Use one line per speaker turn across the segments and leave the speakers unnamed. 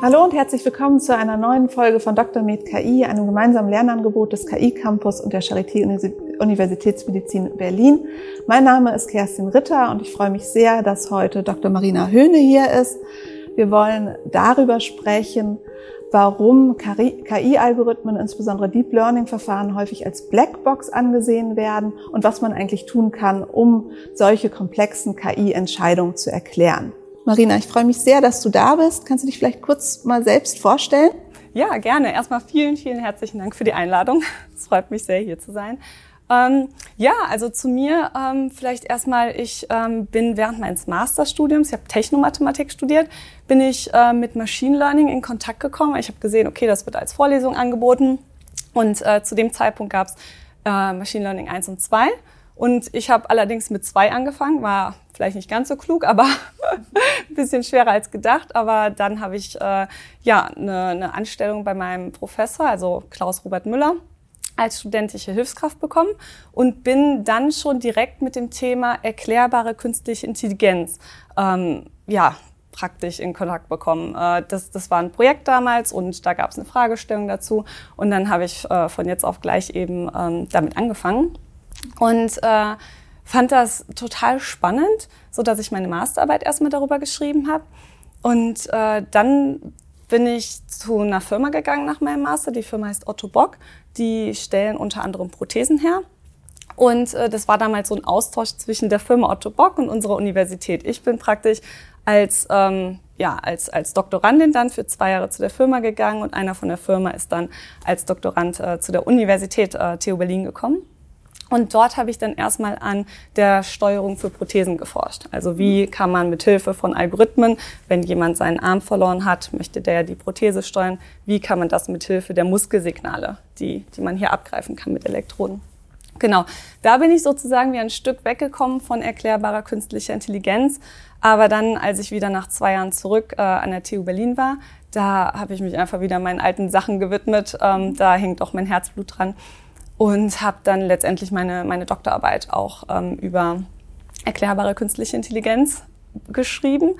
Hallo und herzlich willkommen zu einer neuen Folge von Dr. Med KI, einem gemeinsamen Lernangebot des KI Campus und der Charité Universitätsmedizin Berlin. Mein Name ist Kerstin Ritter und ich freue mich sehr, dass heute Dr. Marina Höhne hier ist. Wir wollen darüber sprechen, warum KI-Algorithmen, insbesondere Deep Learning-Verfahren, häufig als Blackbox angesehen werden und was man eigentlich tun kann, um solche komplexen KI-Entscheidungen zu erklären. Marina, ich freue mich sehr, dass du da bist. Kannst du dich vielleicht kurz mal selbst vorstellen?
Ja, gerne. Erstmal vielen, vielen herzlichen Dank für die Einladung. Es freut mich sehr, hier zu sein. Ähm, ja, also zu mir ähm, vielleicht erstmal, ich ähm, bin während meines Masterstudiums, ich habe Technomathematik studiert, bin ich äh, mit Machine Learning in Kontakt gekommen. Ich habe gesehen, okay, das wird als Vorlesung angeboten und äh, zu dem Zeitpunkt gab es äh, Machine Learning 1 und 2 und ich habe allerdings mit 2 angefangen, war vielleicht nicht ganz so klug, aber ein bisschen schwerer als gedacht. Aber dann habe ich äh, ja eine, eine Anstellung bei meinem Professor, also Klaus Robert Müller, als studentische Hilfskraft bekommen und bin dann schon direkt mit dem Thema erklärbare künstliche Intelligenz ähm, ja praktisch in Kontakt bekommen. Äh, das, das war ein Projekt damals und da gab es eine Fragestellung dazu und dann habe ich äh, von jetzt auf gleich eben ähm, damit angefangen und äh, fand das total spannend, so dass ich meine Masterarbeit erstmal darüber geschrieben habe und äh, dann bin ich zu einer Firma gegangen nach meinem Master. Die Firma heißt Otto Bock. Die stellen unter anderem Prothesen her. Und äh, das war damals so ein Austausch zwischen der Firma Otto Bock und unserer Universität. Ich bin praktisch als, ähm, ja, als, als Doktorandin dann für zwei Jahre zu der Firma gegangen und einer von der Firma ist dann als Doktorand äh, zu der Universität äh, TU Berlin gekommen. Und dort habe ich dann erstmal an der Steuerung für Prothesen geforscht. Also wie kann man mit Hilfe von Algorithmen, wenn jemand seinen Arm verloren hat, möchte der die Prothese steuern, wie kann man das mit Hilfe der Muskelsignale, die, die man hier abgreifen kann mit Elektroden. Genau, da bin ich sozusagen wie ein Stück weggekommen von erklärbarer künstlicher Intelligenz. Aber dann, als ich wieder nach zwei Jahren zurück äh, an der TU Berlin war, da habe ich mich einfach wieder meinen alten Sachen gewidmet. Ähm, da hängt auch mein Herzblut dran und habe dann letztendlich meine, meine Doktorarbeit auch ähm, über erklärbare künstliche Intelligenz geschrieben.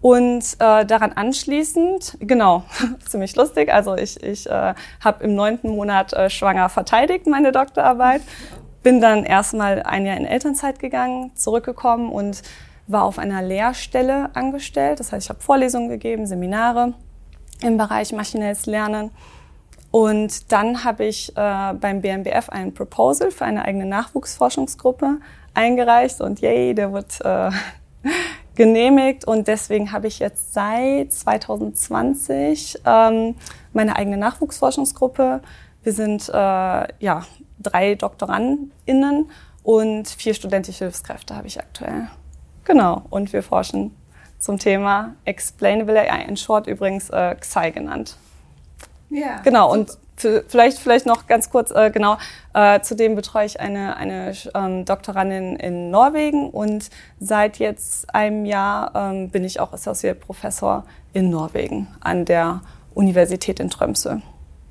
Und äh, daran anschließend, genau, ziemlich lustig, also ich, ich äh, habe im neunten Monat äh, schwanger verteidigt meine Doktorarbeit, bin dann erstmal ein Jahr in Elternzeit gegangen, zurückgekommen und war auf einer Lehrstelle angestellt. Das heißt, ich habe Vorlesungen gegeben, Seminare im Bereich maschinelles Lernen und dann habe ich äh, beim BMBF ein Proposal für eine eigene Nachwuchsforschungsgruppe eingereicht und yay, der wird äh, genehmigt. Und deswegen habe ich jetzt seit 2020 ähm, meine eigene Nachwuchsforschungsgruppe. Wir sind äh, ja drei DoktorandInnen und vier studentische Hilfskräfte habe ich aktuell. Genau. Und wir forschen zum Thema Explainable AI, in short übrigens äh, XAI genannt. Ja. Genau, und für, vielleicht, vielleicht noch ganz kurz, äh, genau, äh, zudem betreue ich eine, eine ähm, Doktorandin in Norwegen und seit jetzt einem Jahr ähm, bin ich auch Associate Professor in Norwegen an der Universität in Tromsø.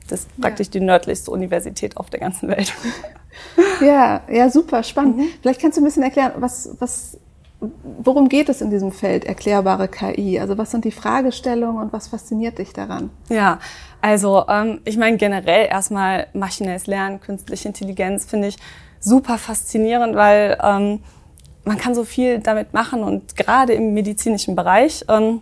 Das ist praktisch ja. die nördlichste Universität auf der ganzen Welt.
Ja, ja, super, spannend. Mhm. Vielleicht kannst du ein bisschen erklären, was, was worum geht es in diesem Feld erklärbare KI? Also was sind die Fragestellungen und was fasziniert dich daran?
Ja, also ähm, ich meine generell erstmal maschinelles Lernen, künstliche Intelligenz finde ich super faszinierend, weil ähm, man kann so viel damit machen und gerade im medizinischen Bereich ähm,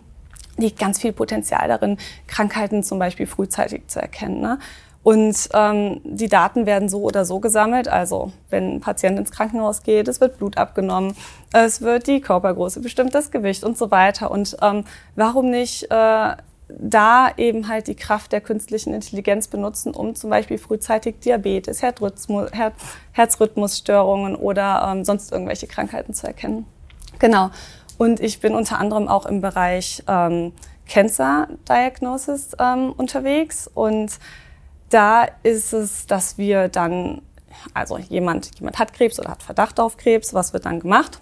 liegt ganz viel Potenzial darin, Krankheiten zum Beispiel frühzeitig zu erkennen. Ne? Und ähm, die Daten werden so oder so gesammelt. Also wenn ein Patient ins Krankenhaus geht, es wird Blut abgenommen, es wird die Körpergröße bestimmt, das Gewicht und so weiter. Und ähm, warum nicht äh, da eben halt die Kraft der künstlichen Intelligenz benutzen, um zum Beispiel frühzeitig Diabetes, Herzrhythmus, Herz, Herzrhythmusstörungen oder ähm, sonst irgendwelche Krankheiten zu erkennen. Genau. Und ich bin unter anderem auch im Bereich ähm, Cancer Diagnosis ähm, unterwegs und da ist es, dass wir dann, also jemand, jemand hat Krebs oder hat Verdacht auf Krebs, was wird dann gemacht?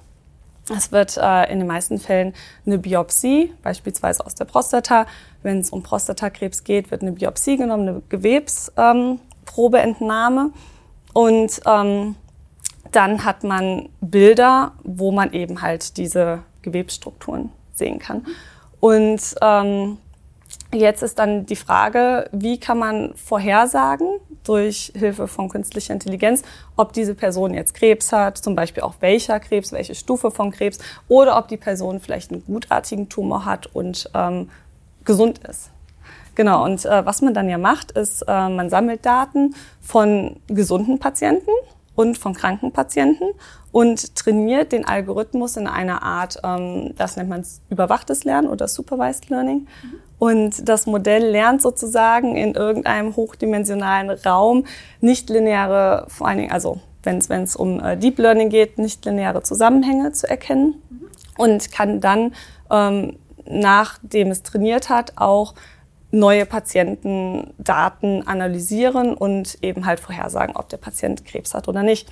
Es wird äh, in den meisten Fällen eine Biopsie, beispielsweise aus der Prostata. Wenn es um Prostatakrebs geht, wird eine Biopsie genommen, eine Gewebsprobeentnahme. Ähm, und ähm, dann hat man Bilder, wo man eben halt diese Gewebsstrukturen sehen kann. Und ähm, jetzt ist dann die Frage, wie kann man vorhersagen durch Hilfe von künstlicher Intelligenz, ob diese Person jetzt Krebs hat, zum Beispiel auch welcher Krebs, welche Stufe von Krebs, oder ob die Person vielleicht einen gutartigen Tumor hat und ähm, gesund ist. Genau, und äh, was man dann ja macht, ist, äh, man sammelt Daten von gesunden Patienten und von kranken Patienten und trainiert den Algorithmus in einer Art, ähm, das nennt man überwachtes Lernen oder Supervised Learning. Und das Modell lernt sozusagen in irgendeinem hochdimensionalen Raum nicht lineare, vor allen Dingen, also wenn es um äh, Deep Learning geht, nicht lineare Zusammenhänge zu erkennen und kann dann, ähm, nachdem es trainiert hat, auch neue Patientendaten analysieren und eben halt vorhersagen, ob der Patient Krebs hat oder nicht.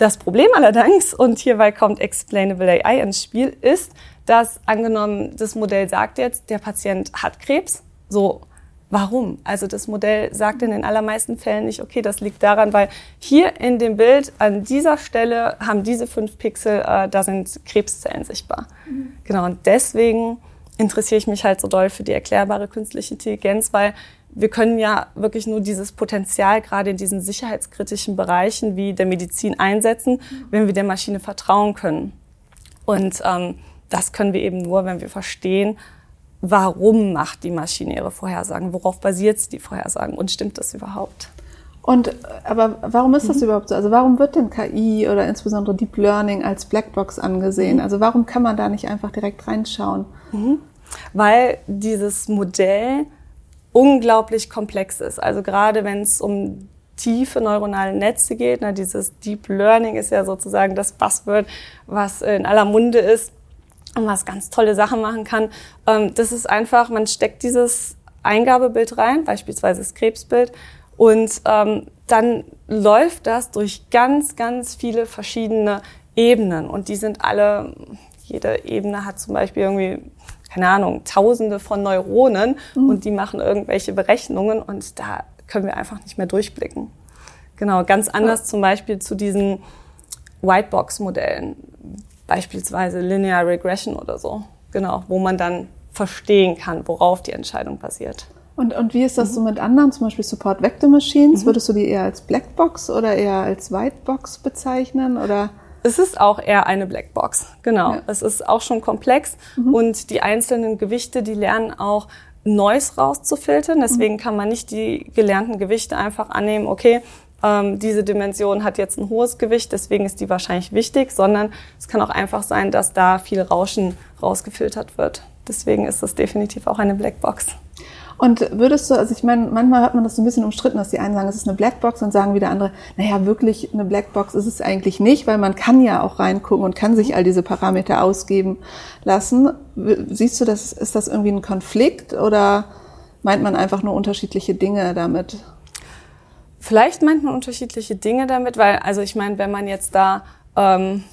Das Problem allerdings, und hierbei kommt Explainable AI ins Spiel, ist, dass angenommen, das Modell sagt jetzt, der Patient hat Krebs, so, warum? Also das Modell sagt in den allermeisten Fällen nicht, okay, das liegt daran, weil hier in dem Bild an dieser Stelle haben diese fünf Pixel, äh, da sind Krebszellen sichtbar. Mhm. Genau, und deswegen interessiere ich mich halt so doll für die erklärbare künstliche Intelligenz, weil wir können ja wirklich nur dieses Potenzial gerade in diesen sicherheitskritischen Bereichen wie der Medizin einsetzen, wenn wir der Maschine vertrauen können. Und ähm, das können wir eben nur, wenn wir verstehen, warum macht die Maschine ihre Vorhersagen, worauf basiert sie die Vorhersagen und stimmt das überhaupt?
Und aber warum ist das mhm. überhaupt so? Also warum wird denn KI oder insbesondere Deep Learning als Blackbox angesehen? Mhm. Also warum kann man da nicht einfach direkt reinschauen?
Mhm weil dieses Modell unglaublich komplex ist. Also gerade wenn es um tiefe neuronale Netze geht, na, dieses Deep Learning ist ja sozusagen das Buzzword, was in aller Munde ist und was ganz tolle Sachen machen kann. Ähm, das ist einfach, man steckt dieses Eingabebild rein, beispielsweise das Krebsbild, und ähm, dann läuft das durch ganz, ganz viele verschiedene Ebenen. Und die sind alle, jede Ebene hat zum Beispiel irgendwie keine Ahnung, tausende von Neuronen mhm. und die machen irgendwelche Berechnungen und da können wir einfach nicht mehr durchblicken. Genau, ganz anders ja. zum Beispiel zu diesen Whitebox-Modellen, beispielsweise Linear Regression oder so. Genau, wo man dann verstehen kann, worauf die Entscheidung basiert.
Und, und wie ist das mhm. so mit anderen, zum Beispiel Support Vector Machines? Mhm. Würdest du die eher als Blackbox oder eher als Whitebox bezeichnen? Oder?
Es ist auch eher eine Blackbox, genau. Ja. Es ist auch schon komplex mhm. und die einzelnen Gewichte, die lernen auch Neues rauszufiltern. Deswegen mhm. kann man nicht die gelernten Gewichte einfach annehmen, okay, ähm, diese Dimension hat jetzt ein hohes Gewicht, deswegen ist die wahrscheinlich wichtig, sondern es kann auch einfach sein, dass da viel Rauschen rausgefiltert wird. Deswegen ist das definitiv auch eine Blackbox.
Und würdest du, also ich meine, manchmal hat man das so ein bisschen umstritten, dass die einen sagen, es ist eine Blackbox und sagen wieder andere, naja, wirklich eine Blackbox ist es eigentlich nicht, weil man kann ja auch reingucken und kann sich all diese Parameter ausgeben lassen. Siehst du, das, ist das irgendwie ein Konflikt oder meint man einfach nur unterschiedliche Dinge damit?
Vielleicht meint man unterschiedliche Dinge damit, weil, also ich meine, wenn man jetzt da ähm,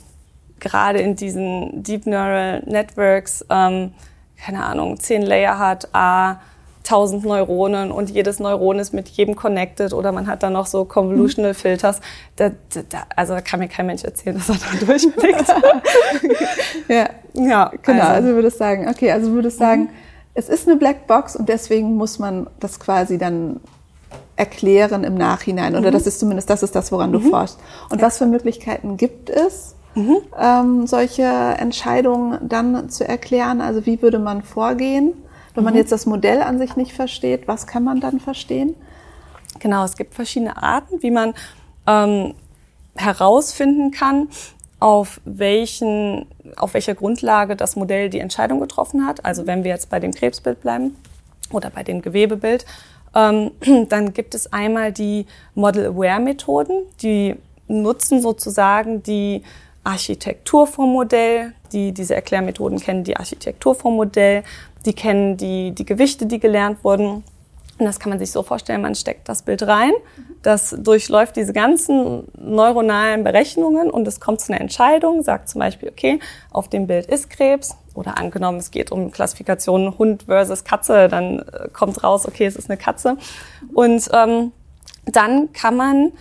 gerade in diesen Deep Neural Networks, ähm, keine Ahnung, zehn Layer hat, A, 1000 Neuronen und jedes Neuron ist mit jedem connected oder man hat dann noch so Convolutional Filters. Da, da, also da kann mir kein Mensch erzählen, dass er da durchblickt.
ja. ja, genau. Also, also würdest sagen, okay, also würdest sagen, mhm. es ist eine Blackbox und deswegen muss man das quasi dann erklären im Nachhinein. Oder mhm. das ist zumindest, das ist das, woran mhm. du forschst. Und was für Möglichkeiten gibt es, mhm. ähm, solche Entscheidungen dann zu erklären? Also wie würde man vorgehen? Wenn man mhm. jetzt das Modell an sich nicht versteht, was kann man dann verstehen?
Genau, es gibt verschiedene Arten, wie man ähm, herausfinden kann, auf, welchen, auf welcher Grundlage das Modell die Entscheidung getroffen hat. Also wenn wir jetzt bei dem Krebsbild bleiben oder bei dem Gewebebild, ähm, dann gibt es einmal die Model-Aware-Methoden, die nutzen sozusagen die Architektur vom Modell, die diese Erklärmethoden kennen, die Architektur vom Modell, die kennen die, die Gewichte, die gelernt wurden. Und das kann man sich so vorstellen, man steckt das Bild rein, das durchläuft diese ganzen neuronalen Berechnungen und es kommt zu einer Entscheidung, sagt zum Beispiel, okay, auf dem Bild ist Krebs oder angenommen, es geht um Klassifikation Hund versus Katze, dann äh, kommt raus, okay, es ist eine Katze. Und ähm, dann kann man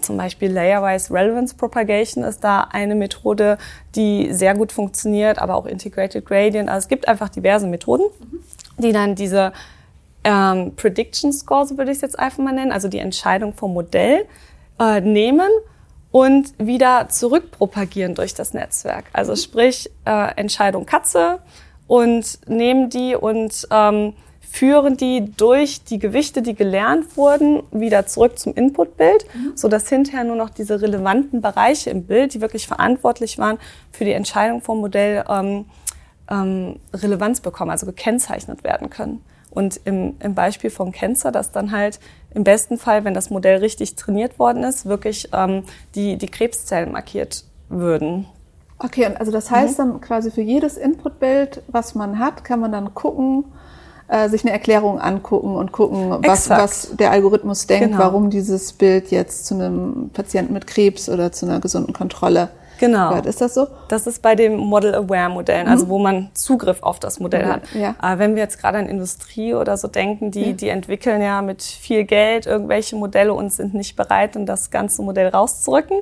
zum Beispiel Layer-Wise Relevance Propagation ist da eine Methode, die sehr gut funktioniert, aber auch Integrated Gradient. Also es gibt einfach diverse Methoden, die dann diese ähm, Prediction Score, so würde ich es jetzt einfach mal nennen, also die Entscheidung vom Modell äh, nehmen und wieder zurückpropagieren durch das Netzwerk. Also sprich äh, Entscheidung Katze und nehmen die und ähm, führen die durch die Gewichte, die gelernt wurden, wieder zurück zum Inputbild, mhm. so dass hinterher nur noch diese relevanten Bereiche im Bild, die wirklich verantwortlich waren für die Entscheidung vom Modell, ähm, ähm, Relevanz bekommen, also gekennzeichnet werden können. Und im, im Beispiel von Cancer, dass dann halt im besten Fall, wenn das Modell richtig trainiert worden ist, wirklich ähm, die, die Krebszellen markiert würden.
Okay, also das heißt mhm. dann quasi für jedes Inputbild, was man hat, kann man dann gucken, äh, sich eine Erklärung angucken und gucken, was, was der Algorithmus denkt, genau. warum dieses Bild jetzt zu einem Patienten mit Krebs oder zu einer gesunden Kontrolle
Genau.
Gehört. Ist das so?
Das ist bei den Model-Aware-Modellen, mhm. also wo man Zugriff auf das Modell mhm. hat. Ja. Aber wenn wir jetzt gerade an Industrie oder so denken, die, ja. die entwickeln ja mit viel Geld irgendwelche Modelle und sind nicht bereit, um das ganze Modell rauszurücken.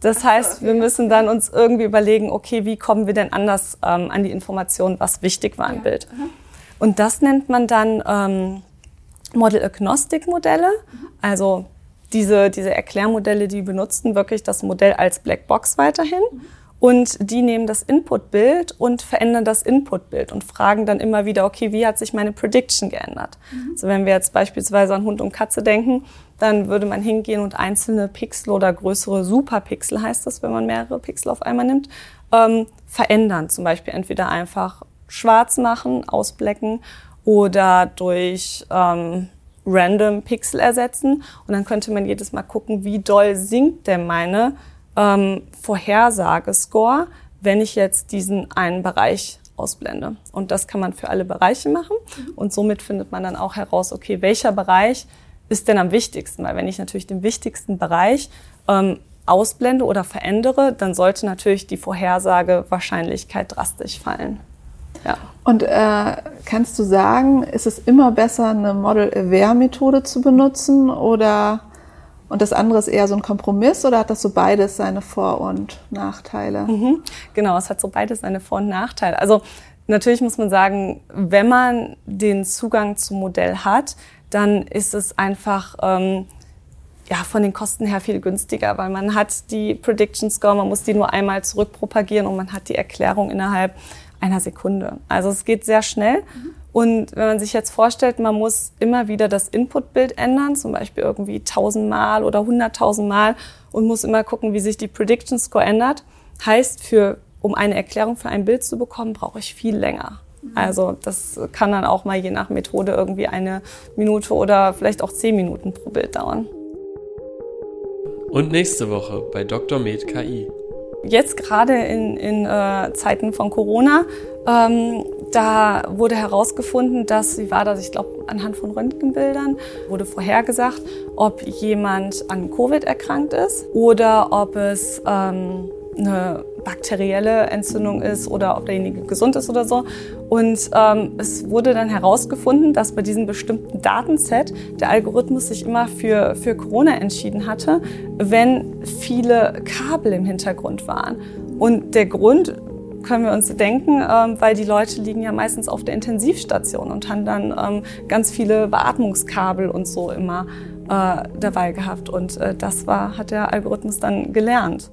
Das heißt, okay. wir müssen dann uns irgendwie überlegen, okay, wie kommen wir denn anders ähm, an die Informationen, was wichtig war im ja. Bild. Mhm. Und das nennt man dann ähm, Model-Agnostic-Modelle. Also diese, diese Erklärmodelle, die benutzen wirklich das Modell als Blackbox weiterhin. Und die nehmen das Inputbild und verändern das Inputbild und fragen dann immer wieder, okay, wie hat sich meine Prediction geändert? Mhm. Also wenn wir jetzt beispielsweise an Hund und Katze denken, dann würde man hingehen und einzelne Pixel oder größere Superpixel heißt das, wenn man mehrere Pixel auf einmal nimmt, ähm, verändern. Zum Beispiel entweder einfach schwarz machen, ausblecken oder durch ähm, random Pixel ersetzen. Und dann könnte man jedes Mal gucken, wie doll sinkt denn meine ähm, Vorhersagescore, wenn ich jetzt diesen einen Bereich ausblende. Und das kann man für alle Bereiche machen. Und somit findet man dann auch heraus, okay, welcher Bereich ist denn am wichtigsten? Weil wenn ich natürlich den wichtigsten Bereich ähm, ausblende oder verändere, dann sollte natürlich die Vorhersagewahrscheinlichkeit drastisch fallen.
Ja. Und äh, kannst du sagen, ist es immer besser, eine Model-Aware-Methode zu benutzen oder und das andere ist eher so ein Kompromiss oder hat das so beides seine Vor- und Nachteile?
Mhm. Genau, es hat so beides seine Vor- und Nachteile. Also natürlich muss man sagen, wenn man den Zugang zum Modell hat, dann ist es einfach ähm, ja, von den Kosten her viel günstiger, weil man hat die Prediction Score, man muss die nur einmal zurückpropagieren und man hat die Erklärung innerhalb einer Sekunde. Also es geht sehr schnell. Mhm. Und wenn man sich jetzt vorstellt, man muss immer wieder das Inputbild ändern, zum Beispiel irgendwie tausendmal oder hunderttausendmal und muss immer gucken, wie sich die Prediction Score ändert, heißt für, um eine Erklärung für ein Bild zu bekommen, brauche ich viel länger. Also das kann dann auch mal je nach Methode irgendwie eine Minute oder vielleicht auch zehn Minuten pro Bild dauern.
Und nächste Woche bei Dr. Med KI.
Jetzt gerade in, in äh, Zeiten von Corona, ähm, da wurde herausgefunden, dass, wie war das, ich glaube, anhand von Röntgenbildern wurde vorhergesagt, ob jemand an Covid erkrankt ist oder ob es ähm, eine bakterielle Entzündung ist oder ob derjenige gesund ist oder so. Und ähm, es wurde dann herausgefunden, dass bei diesem bestimmten Datenset der Algorithmus sich immer für, für Corona entschieden hatte, wenn viele Kabel im Hintergrund waren. Und der Grund können wir uns denken, ähm, weil die Leute liegen ja meistens auf der Intensivstation und haben dann ähm, ganz viele Beatmungskabel und so immer äh, dabei gehabt. Und äh, das war, hat der Algorithmus dann gelernt.